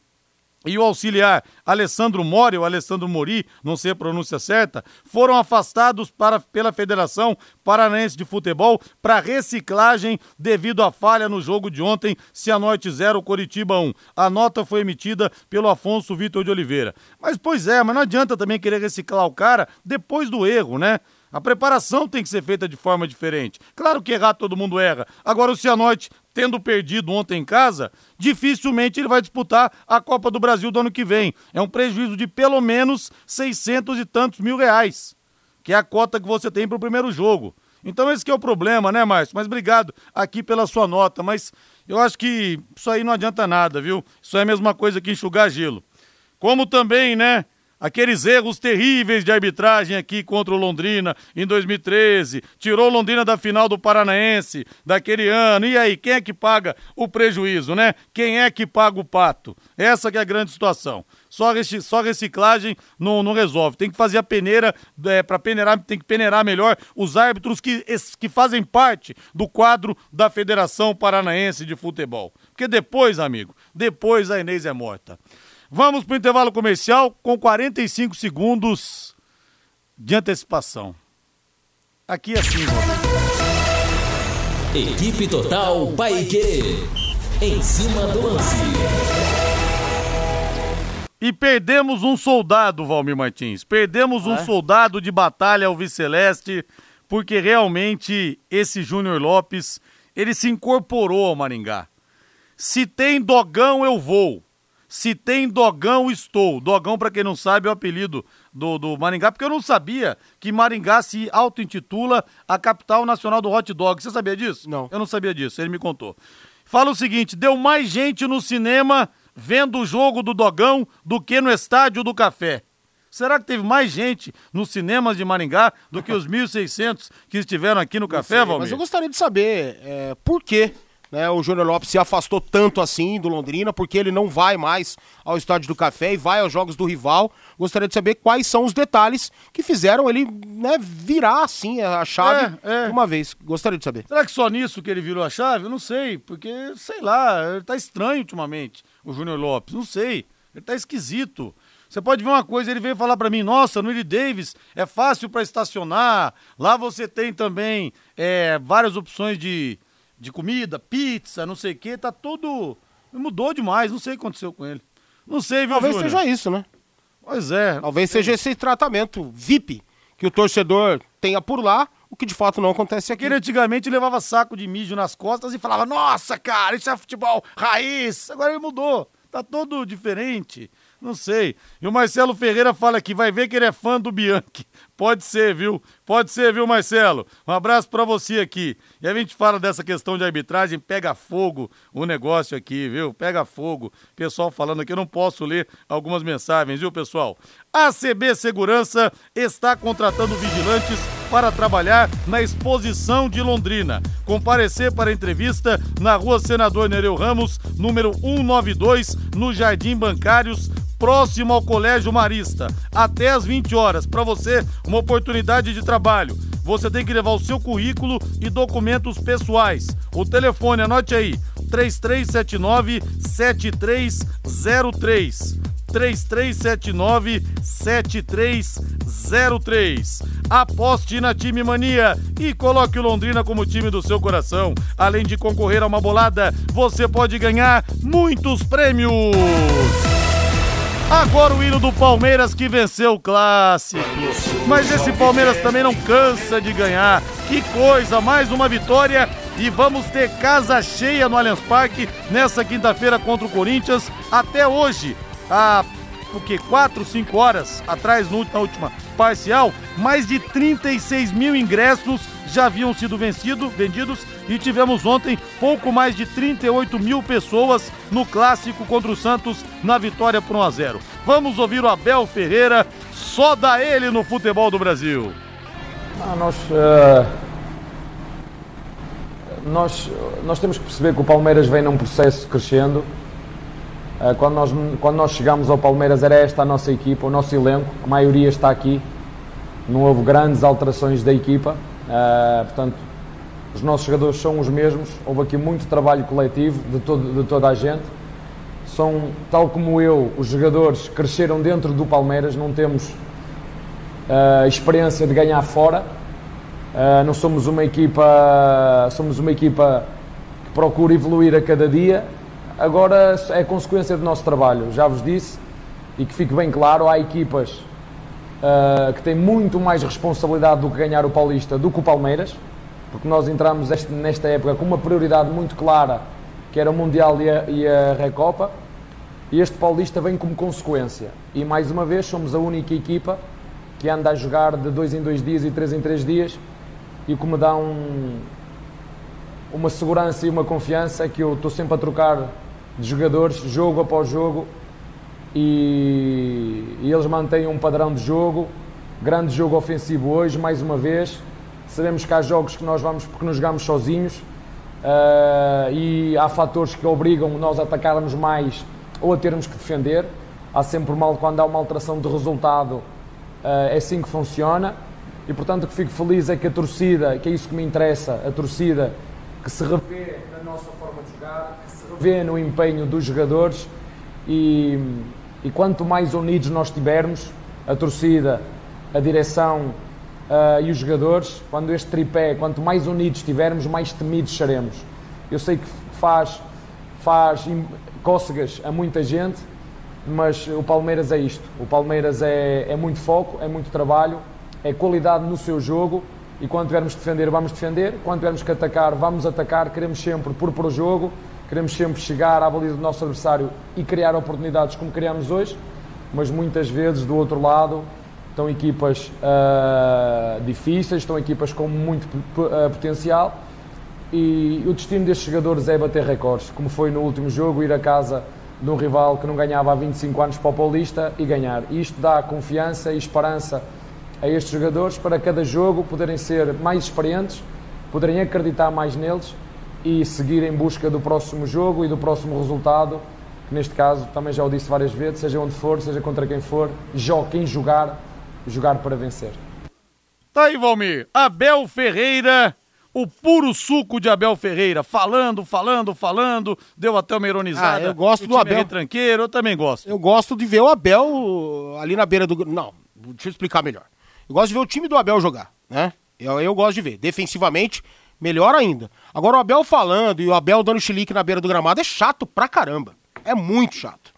e o auxiliar Alessandro Mori, ou Alessandro Mori, não sei a pronúncia certa, foram afastados para, pela Federação Paranaense de Futebol para reciclagem devido à falha no jogo de ontem, Cianorte 0, Coritiba 1. A nota foi emitida pelo Afonso Vitor de Oliveira. Mas, pois é, mas não adianta também querer reciclar o cara depois do erro, né? A preparação tem que ser feita de forma diferente. Claro que errar todo mundo erra. Agora o Cianorte, tendo perdido ontem em casa, dificilmente ele vai disputar a Copa do Brasil do ano que vem. É um prejuízo de pelo menos 600 e tantos mil reais, que é a cota que você tem para o primeiro jogo. Então esse é o problema, né, Márcio? Mas obrigado aqui pela sua nota, mas eu acho que isso aí não adianta nada, viu? Isso é a mesma coisa que enxugar gelo. Como também, né, aqueles erros terríveis de arbitragem aqui contra o Londrina em 2013, tirou o Londrina da final do Paranaense daquele ano. E aí, quem é que paga o prejuízo, né? Quem é que paga o pato? Essa que é a grande situação. Só, só reciclagem não, não resolve. Tem que fazer a peneira, é, para peneirar, tem que peneirar melhor os árbitros que, que fazem parte do quadro da Federação Paranaense de Futebol. Porque depois, amigo, depois a Inês é morta. Vamos para o intervalo comercial com 45 segundos de antecipação. Aqui é assim, Equipe Total Paique. Em cima do lance. E perdemos um soldado, Valmir Martins. Perdemos um é? soldado de batalha ao Viceleste, porque realmente esse Júnior Lopes, ele se incorporou ao Maringá. Se tem dogão, eu vou. Se tem Dogão, estou. Dogão, para quem não sabe, é o apelido do, do Maringá, porque eu não sabia que Maringá se auto-intitula a capital nacional do hot dog. Você sabia disso? Não. Eu não sabia disso, ele me contou. Fala o seguinte: deu mais gente no cinema vendo o jogo do Dogão do que no estádio do Café. Será que teve mais gente nos cinemas de Maringá do que os [laughs] 1.600 que estiveram aqui no Café, Valmir? Mas eu gostaria de saber é, por quê né, o Júnior Lopes se afastou tanto assim do Londrina, porque ele não vai mais ao Estádio do Café e vai aos jogos do rival. Gostaria de saber quais são os detalhes que fizeram ele né, virar assim a chave é, é. uma vez. Gostaria de saber. Será que só nisso que ele virou a chave? Eu não sei, porque, sei lá, ele tá estranho ultimamente, o Júnior Lopes. Não sei, ele tá esquisito. Você pode ver uma coisa, ele veio falar para mim, nossa, no Willie Davis é fácil para estacionar, lá você tem também é, várias opções de de comida, pizza, não sei o quê, tá tudo. Mudou demais, não sei o que aconteceu com ele. Não sei, viu, Talvez Júnior? seja isso, né? Pois é. Talvez seja esse tratamento VIP que o torcedor tenha por lá, o que de fato não acontece aqui. Ele antigamente levava saco de mijo nas costas e falava: Nossa, cara, isso é futebol raiz. Agora ele mudou. Tá todo diferente. Não sei. E o Marcelo Ferreira fala que vai ver que ele é fã do Bianchi. Pode ser, viu? Pode ser, viu, Marcelo? Um abraço para você aqui. E a gente fala dessa questão de arbitragem, pega fogo o negócio aqui, viu? Pega fogo. Pessoal falando aqui, eu não posso ler algumas mensagens, viu, pessoal? A CB Segurança está contratando vigilantes para trabalhar na exposição de Londrina. Comparecer para entrevista na rua Senador Nereu Ramos, número 192, no Jardim Bancários, próximo ao Colégio Marista, até às 20 horas. Para você, uma oportunidade de trabalho. Você tem que levar o seu currículo e documentos pessoais. O telefone, anote aí: 3379 7303. 3379 7303. Aposte na Time Mania e coloque o Londrina como time do seu coração. Além de concorrer a uma bolada, você pode ganhar muitos prêmios. Agora o hino do Palmeiras que venceu o clássico. Mas esse Palmeiras também não cansa de ganhar. Que coisa, mais uma vitória e vamos ter casa cheia no Allianz Parque nessa quinta-feira contra o Corinthians. Até hoje, há o que, 4, 5 horas atrás, na última parcial, mais de 36 mil ingressos já haviam sido vencido, vendidos e tivemos ontem pouco mais de 38 mil pessoas no clássico contra o Santos na vitória por 1 a 0. Vamos ouvir o Abel Ferreira, só dá ele no futebol do Brasil. Ah, nós, uh, nós, nós temos que perceber que o Palmeiras vem num processo crescendo. Uh, quando, nós, quando nós chegamos ao Palmeiras era esta a nossa equipa, o nosso elenco, a maioria está aqui. Não houve grandes alterações da equipa. Uh, portanto, os nossos jogadores são os mesmos. Houve aqui muito trabalho coletivo de, todo, de toda a gente. São, tal como eu, os jogadores cresceram dentro do Palmeiras, não temos uh, experiência de ganhar fora. Uh, não somos uma equipa, somos uma equipa que procura evoluir a cada dia. Agora é consequência do nosso trabalho, já vos disse, e que fique bem claro, há equipas uh, que têm muito mais responsabilidade do que ganhar o Paulista do que o Palmeiras, porque nós entramos este, nesta época com uma prioridade muito clara, que era o Mundial e a, e a Recopa, e este Paulista vem como consequência. E mais uma vez somos a única equipa que anda a jogar de dois em dois dias e três em três dias, e que me dá um, uma segurança e uma confiança que eu estou sempre a trocar de jogadores, jogo após jogo, e, e, eles mantêm um padrão de jogo, grande jogo ofensivo hoje, mais uma vez. Sabemos que há jogos que nós vamos porque nos jogamos sozinhos uh, e há fatores que obrigam nós a atacarmos mais ou a termos que defender. Há sempre mal quando há uma alteração de resultado, uh, é assim que funciona. E portanto, o que fico feliz é que a torcida, que é isso que me interessa, a torcida que se revê na nossa forma de jogar, que se revê no empenho dos jogadores e, e quanto mais unidos nós tivermos, a torcida, a direção uh, e os jogadores, quando este tripé, quanto mais unidos estivermos, mais temidos seremos. Eu sei que faz, faz cócegas a muita gente, mas o Palmeiras é isto. O Palmeiras é, é muito foco, é muito trabalho, é qualidade no seu jogo e quando tivermos que defender, vamos defender. Quando tivermos que atacar, vamos atacar. Queremos sempre pôr para o jogo queremos sempre chegar à baliza do nosso adversário e criar oportunidades como criamos hoje, mas muitas vezes do outro lado estão equipas uh, difíceis, estão equipas com muito uh, potencial e o destino destes jogadores é bater recordes, como foi no último jogo, ir a casa de um rival que não ganhava há 25 anos para o Paulista e ganhar. Isto dá confiança e esperança a estes jogadores para cada jogo poderem ser mais experientes, poderem acreditar mais neles e seguir em busca do próximo jogo e do próximo resultado, que neste caso também já o disse várias vezes, seja onde for, seja contra quem for, jogue quem jogar, jogar para vencer. Tá aí, Valmir. Abel Ferreira, o puro suco de Abel Ferreira, falando, falando, falando, deu até uma ironizada. Ah, eu gosto do Abel. É tranqueiro, eu também gosto. Eu gosto de ver o Abel ali na beira do. Não, deixa eu explicar melhor. Eu gosto de ver o time do Abel jogar, né? Eu, eu gosto de ver. Defensivamente, melhor ainda. Agora o Abel falando e o Abel dando chilique na beira do gramado é chato pra caramba. É muito chato.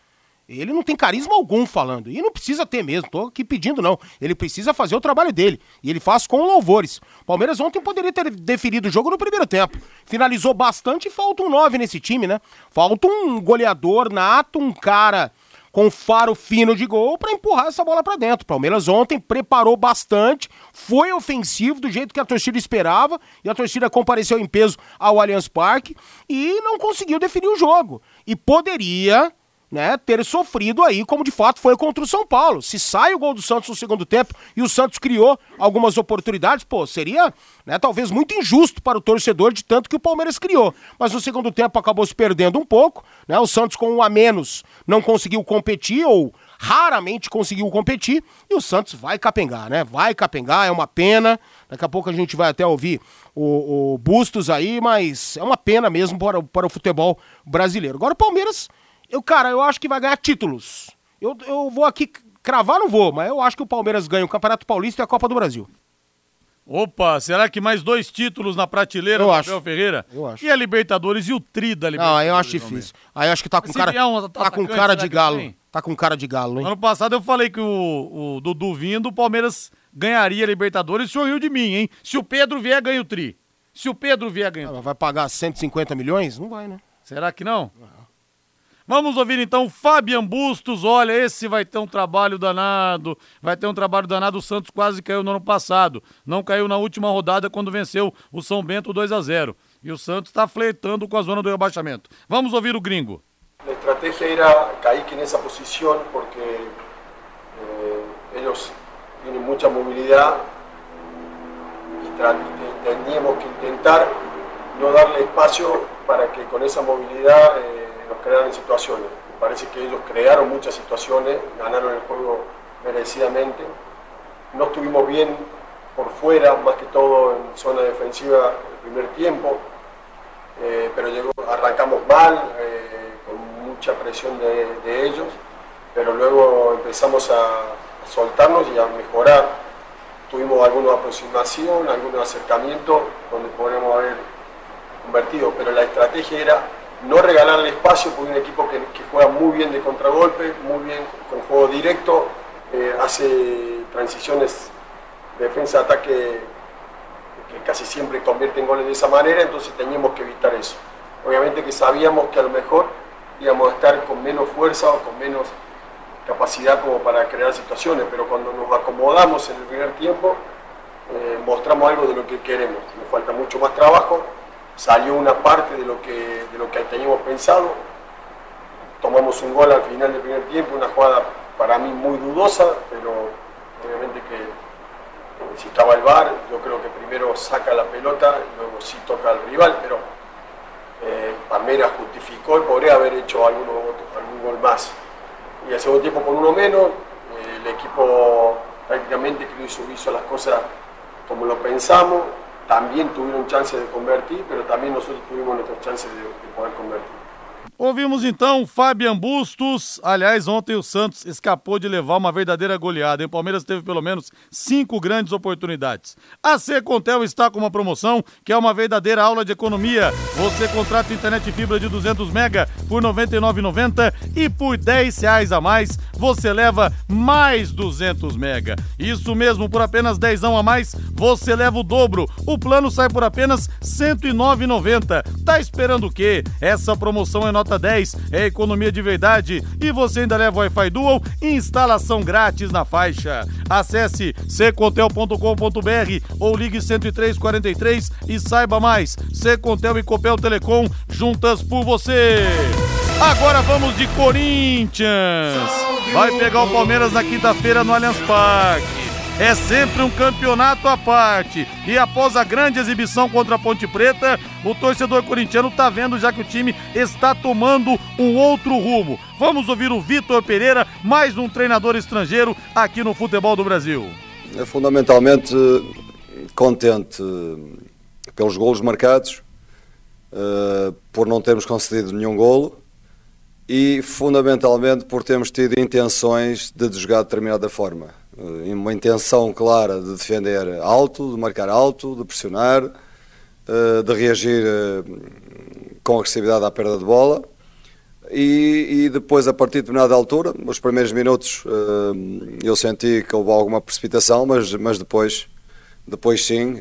Ele não tem carisma algum falando. E não precisa ter mesmo, tô aqui pedindo não. Ele precisa fazer o trabalho dele. E ele faz com louvores. Palmeiras ontem poderia ter definido o jogo no primeiro tempo. Finalizou bastante e falta um 9 nesse time, né? Falta um goleador nato, um cara com faro fino de gol para empurrar essa bola para dentro. O Palmeiras ontem preparou bastante, foi ofensivo do jeito que a torcida esperava e a torcida compareceu em peso ao Allianz Parque e não conseguiu definir o jogo. E poderia né, ter sofrido aí, como de fato foi contra o São Paulo. Se sai o gol do Santos no segundo tempo e o Santos criou algumas oportunidades, pô, seria né, talvez muito injusto para o torcedor de tanto que o Palmeiras criou. Mas no segundo tempo acabou se perdendo um pouco, né? O Santos com um a menos não conseguiu competir ou raramente conseguiu competir e o Santos vai capengar, né? Vai capengar, é uma pena. Daqui a pouco a gente vai até ouvir o, o Bustos aí, mas é uma pena mesmo para, para o futebol brasileiro. Agora o Palmeiras eu, cara, eu acho que vai ganhar títulos. Eu, eu vou aqui cravar, não vou, mas eu acho que o Palmeiras ganha o Campeonato Paulista e a Copa do Brasil. Opa, será que mais dois títulos na prateleira eu do acho. Abel Ferreira? Eu acho. E a Libertadores e o Tri da Libertadores? Não, aí eu acho difícil. Aí eu acho que tá com cara, um tá com cara de galo. Tá com cara de galo, hein? Ano passado eu falei que o, o Dudu vindo, o Palmeiras ganharia a Libertadores. O senhor riu de mim, hein? Se o Pedro vier, ganha o Tri. Se o Pedro vier, ganha o tri. Vai pagar 150 milhões? Não vai, né? Será que não? Vamos ouvir então Fabian Bustos. Olha, esse vai ter um trabalho danado. Vai ter um trabalho danado. O Santos quase caiu no ano passado. Não caiu na última rodada quando venceu o São Bento 2 a 0 E o Santos está flertando com a zona do rebaixamento. Vamos ouvir o gringo. A estratégia era cair nessa posição porque eh, eles têm muita mobilidade e teníamos que tentar não darle espaço para que com essa mobilidade eh, nos crearan situaciones. Me parece que ellos crearon muchas situaciones, ganaron el juego merecidamente. No estuvimos bien por fuera, más que todo en zona defensiva el primer tiempo, eh, pero arrancamos mal, eh, con mucha presión de, ellos, pero luego empezamos a, soltarnos y a mejorar. Tuvimos alguna aproximación, algunos acercamientos donde podríamos haber convertido, pero la estrategia era no regalarle espacio porque un equipo que, juega muy bien de contragolpe, muy bien con juego directo, eh, hace transiciones de defensa-ataque que casi siempre convierten goles de esa manera, entonces teníamos que evitar eso. Obviamente que sabíamos que a lo mejor íbamos a estar con menos fuerza o con menos capacidad como para crear situaciones, pero cuando nos acomodamos en el primer tiempo, eh, mostramos algo de lo que queremos. Nos falta mucho más trabajo, salió una parte de lo que, de lo que teníamos pensado. Tomamos un gol al final del primer tiempo, una jugada para mí muy dudosa, pero obviamente que si estaba el VAR, yo creo que primero saca la pelota, luego sí toca al rival, pero eh, Palmeiras justificó y podría haber hecho algún gol más. Y al segundo tiempo con uno menos, eh, el equipo prácticamente hizo, hizo las cosas como lo pensamos, también tuvieron chance de convertir, pero también nosotros tuvimos nuestras chances de, de poder convertir. Ouvimos então Fabian Bustos. Aliás, ontem o Santos escapou de levar uma verdadeira goleada. O Palmeiras teve pelo menos cinco grandes oportunidades. A Secontel está com uma promoção que é uma verdadeira aula de economia. Você contrata internet fibra de 200 mega por R$ 99,90 e por 10 reais a mais você leva mais 200 mega. Isso mesmo, por apenas 10 a mais você leva o dobro. O plano sai por apenas R$ 109,90. Tá esperando o quê? Essa promoção é nota nota 10 é economia de verdade e você ainda leva Wi-Fi Dual e instalação grátis na faixa. Acesse secontel.com.br ou ligue 10343 e saiba mais. Secontel e Copel Telecom juntas por você. Agora vamos de Corinthians. Vai pegar o Palmeiras na quinta-feira no Allianz Parque é sempre um campeonato à parte. E após a grande exibição contra a Ponte Preta, o torcedor corintiano está vendo já que o time está tomando um outro rumo. Vamos ouvir o Vitor Pereira, mais um treinador estrangeiro aqui no futebol do Brasil. É fundamentalmente contente pelos golos marcados, eh, por não termos concedido nenhum golo e fundamentalmente por termos tido intenções de jogar de determinada forma eh, uma intenção clara de defender alto, de marcar alto, de pressionar, eh, de reagir eh, com agressividade à perda de bola. E, e, depois, a partir de determinada altura, nos primeiros minutos, eu senti que houve alguma precipitação, mas, mas depois, depois sim,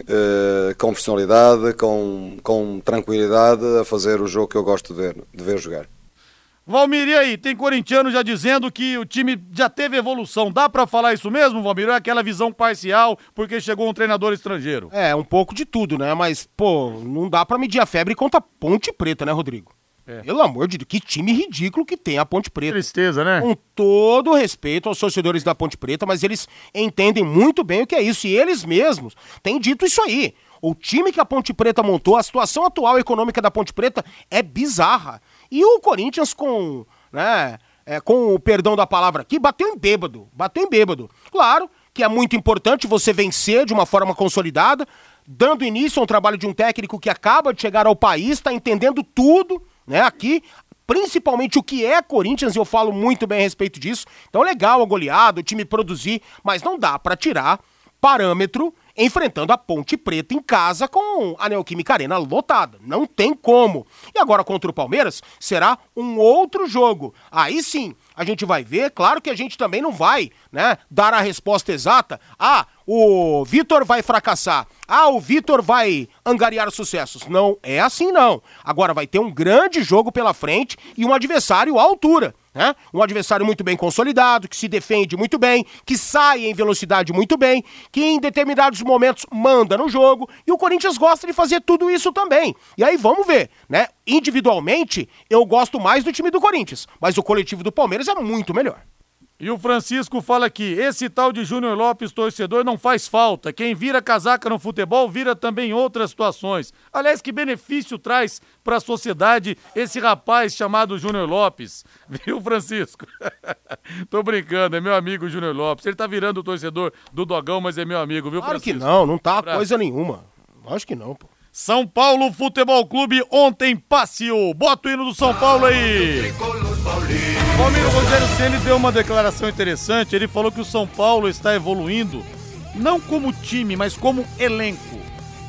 com personalidade, com, com tranquilidade, a fazer o jogo que eu gosto de ver, de ver jogar. Valmir, e aí? Tem corintiano já dizendo que o time já teve evolução. Dá para falar isso mesmo, Valmir? Ou é aquela visão parcial porque chegou um treinador estrangeiro? É, um pouco de tudo, né? Mas, pô, não dá para medir a febre contra Ponte Preta, né, Rodrigo? É. Pelo amor de Deus, que time ridículo que tem a Ponte Preta. Tristeza, né? Com todo respeito aos torcedores da Ponte Preta, mas eles entendem muito bem o que é isso. E eles mesmos têm dito isso aí. O time que a Ponte Preta montou, a situação atual econômica da Ponte Preta é bizarra. E o Corinthians com, né, é, com o perdão da palavra aqui, bateu em bêbado, bateu em bêbado. Claro que é muito importante você vencer de uma forma consolidada, dando início a um trabalho de um técnico que acaba de chegar ao país, está entendendo tudo, né, aqui, principalmente o que é Corinthians, e eu falo muito bem a respeito disso. Então, legal a goleada, o time produzir, mas não dá para tirar parâmetro enfrentando a Ponte Preta em casa com a Neoquímica Arena lotada. Não tem como. E agora contra o Palmeiras será um outro jogo. Aí sim, a gente vai ver. Claro que a gente também não vai, né, dar a resposta exata. Ah, o Vitor vai fracassar. Ah, o Vitor vai angariar sucessos. Não é assim não. Agora vai ter um grande jogo pela frente e um adversário à altura. Né? Um adversário muito bem consolidado, que se defende muito bem, que sai em velocidade muito bem, que em determinados momentos manda no jogo, e o Corinthians gosta de fazer tudo isso também. E aí vamos ver, né? Individualmente, eu gosto mais do time do Corinthians, mas o coletivo do Palmeiras é muito melhor. E o Francisco fala aqui: esse tal de Júnior Lopes, torcedor, não faz falta. Quem vira casaca no futebol vira também em outras situações. Aliás, que benefício traz para a sociedade esse rapaz chamado Júnior Lopes? [laughs] Viu, Francisco? [laughs] Tô brincando, é meu amigo Júnior Lopes. Ele tá virando o torcedor do Dogão, mas é meu amigo, viu, claro Francisco? Claro que não, não tá coisa nenhuma. Acho que não, pô. São Paulo Futebol Clube ontem passeou. Bota o hino do São Paulo aí. O amigo Rogério Ceni deu uma declaração interessante. Ele falou que o São Paulo está evoluindo, não como time, mas como elenco.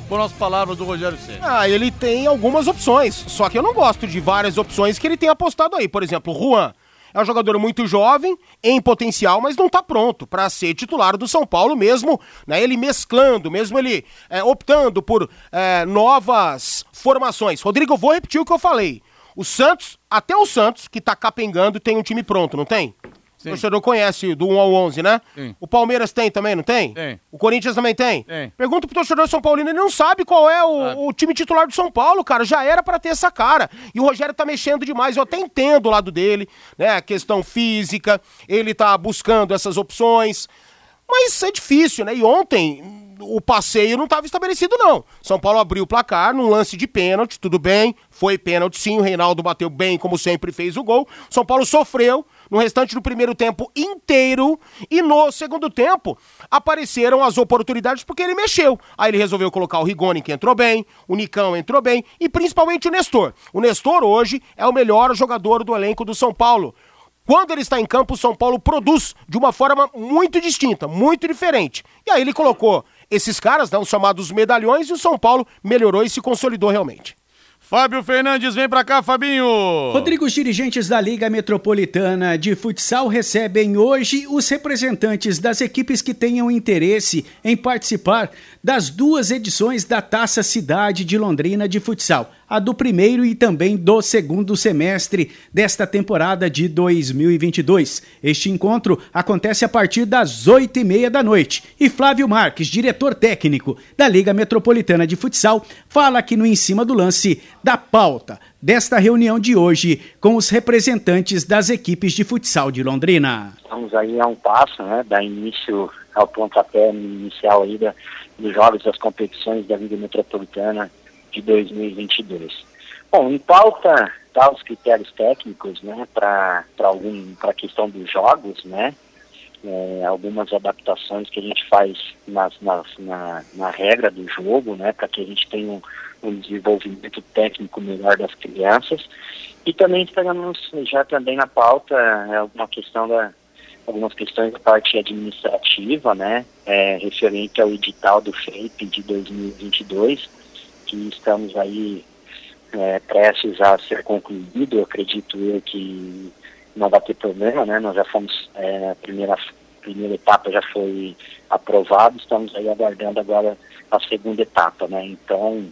Foram as palavras do Rogério Ceni. Ah, ele tem algumas opções. Só que eu não gosto de várias opções que ele tem apostado aí. Por exemplo, Juan. É um jogador muito jovem, em potencial, mas não está pronto para ser titular do São Paulo, mesmo né, ele mesclando, mesmo ele é, optando por é, novas formações. Rodrigo, vou repetir o que eu falei. O Santos, até o Santos, que está capengando, tem um time pronto, não tem? Sim. O torcedor conhece do 1 ao 11, né? Sim. O Palmeiras tem também, não tem? Tem. O Corinthians também tem? Tem. Pergunta pro torcedor São Paulino, ele não sabe qual é o, o time titular do São Paulo, cara. Já era para ter essa cara. E o Rogério tá mexendo demais. Eu até entendo o lado dele, né? A questão física, ele tá buscando essas opções. Mas é difícil, né? E ontem o passeio não estava estabelecido, não. São Paulo abriu o placar num lance de pênalti, tudo bem. Foi pênalti sim, o Reinaldo bateu bem, como sempre fez o gol. São Paulo sofreu no restante do primeiro tempo inteiro e no segundo tempo apareceram as oportunidades porque ele mexeu. Aí ele resolveu colocar o Rigoni, que entrou bem, o Nicão entrou bem e principalmente o Nestor. O Nestor hoje é o melhor jogador do elenco do São Paulo. Quando ele está em campo, o São Paulo produz de uma forma muito distinta, muito diferente. E aí ele colocou esses caras, né, os chamados medalhões, e o São Paulo melhorou e se consolidou realmente. Fábio Fernandes, vem pra cá, Fabinho. Rodrigo, os dirigentes da Liga Metropolitana de Futsal recebem hoje os representantes das equipes que tenham interesse em participar das duas edições da Taça Cidade de Londrina de Futsal a do primeiro e também do segundo semestre desta temporada de 2022. Este encontro acontece a partir das oito e meia da noite e Flávio Marques, diretor técnico da Liga Metropolitana de Futsal, fala aqui no Em Cima do Lance da pauta desta reunião de hoje com os representantes das equipes de futsal de Londrina. Estamos aí a um passo, né, da início ao pontapé inicial aí dos jogos das competições da Liga Metropolitana de 2022. Bom, em pauta tá os critérios técnicos, né, para algum para a questão dos jogos, né, é, algumas adaptações que a gente faz nas, nas, na, na regra do jogo, né, para que a gente tenha um, um desenvolvimento técnico melhor das crianças. E também esperamos já também na pauta é, alguma questão da algumas questões da parte administrativa, né, é, referente ao edital do FEIP de 2022 que estamos aí é, prestes a ser concluído, eu acredito eu que não vai ter problema, né? Nós já fomos, é, a primeira, primeira etapa já foi aprovada, estamos aí aguardando agora a segunda etapa, né? Então,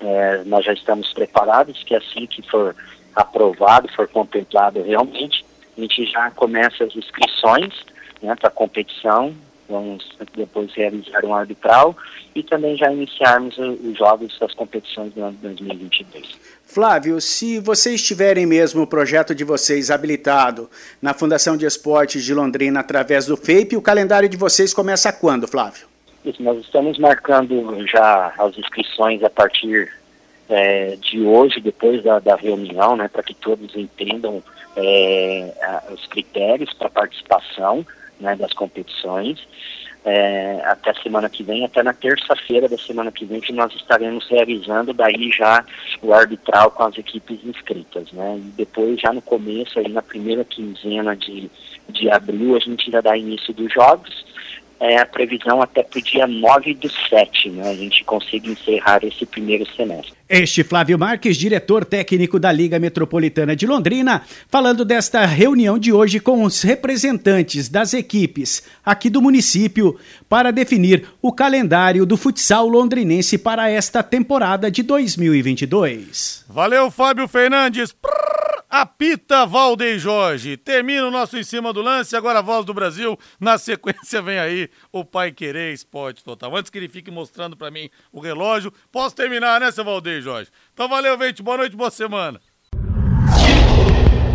é, nós já estamos preparados que assim que for aprovado, for contemplado realmente, a gente já começa as inscrições né, para a competição, vamos depois realizar um arbitral e também já iniciarmos os jogos das competições do ano 2022. Flávio, se vocês tiverem mesmo o projeto de vocês habilitado na Fundação de Esportes de Londrina através do FEIP, o calendário de vocês começa quando, Flávio? Isso, nós estamos marcando já as inscrições a partir é, de hoje, depois da, da reunião, né, para que todos entendam é, os critérios para participação né, das competições. É, até semana que vem, até na terça-feira da semana que vem, que nós estaremos realizando daí já o arbitral com as equipes inscritas, né? E depois, já no começo, aí na primeira quinzena de, de abril, a gente já dá início dos jogos é a previsão até para o dia 9 do 7, né? A gente consiga encerrar esse primeiro semestre. Este Flávio Marques, diretor técnico da Liga Metropolitana de Londrina, falando desta reunião de hoje com os representantes das equipes aqui do município para definir o calendário do futsal londrinense para esta temporada de 2022. Valeu, Fábio Fernandes. Apita Valdeir Jorge. Termina o nosso em cima do lance. Agora a voz do Brasil. Na sequência vem aí o Pai Querer Esporte Total. Antes que ele fique mostrando para mim o relógio. Posso terminar, né, seu Valdeir Jorge. Então valeu, gente. Boa noite, boa semana.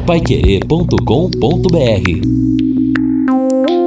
Paiquerê.com.br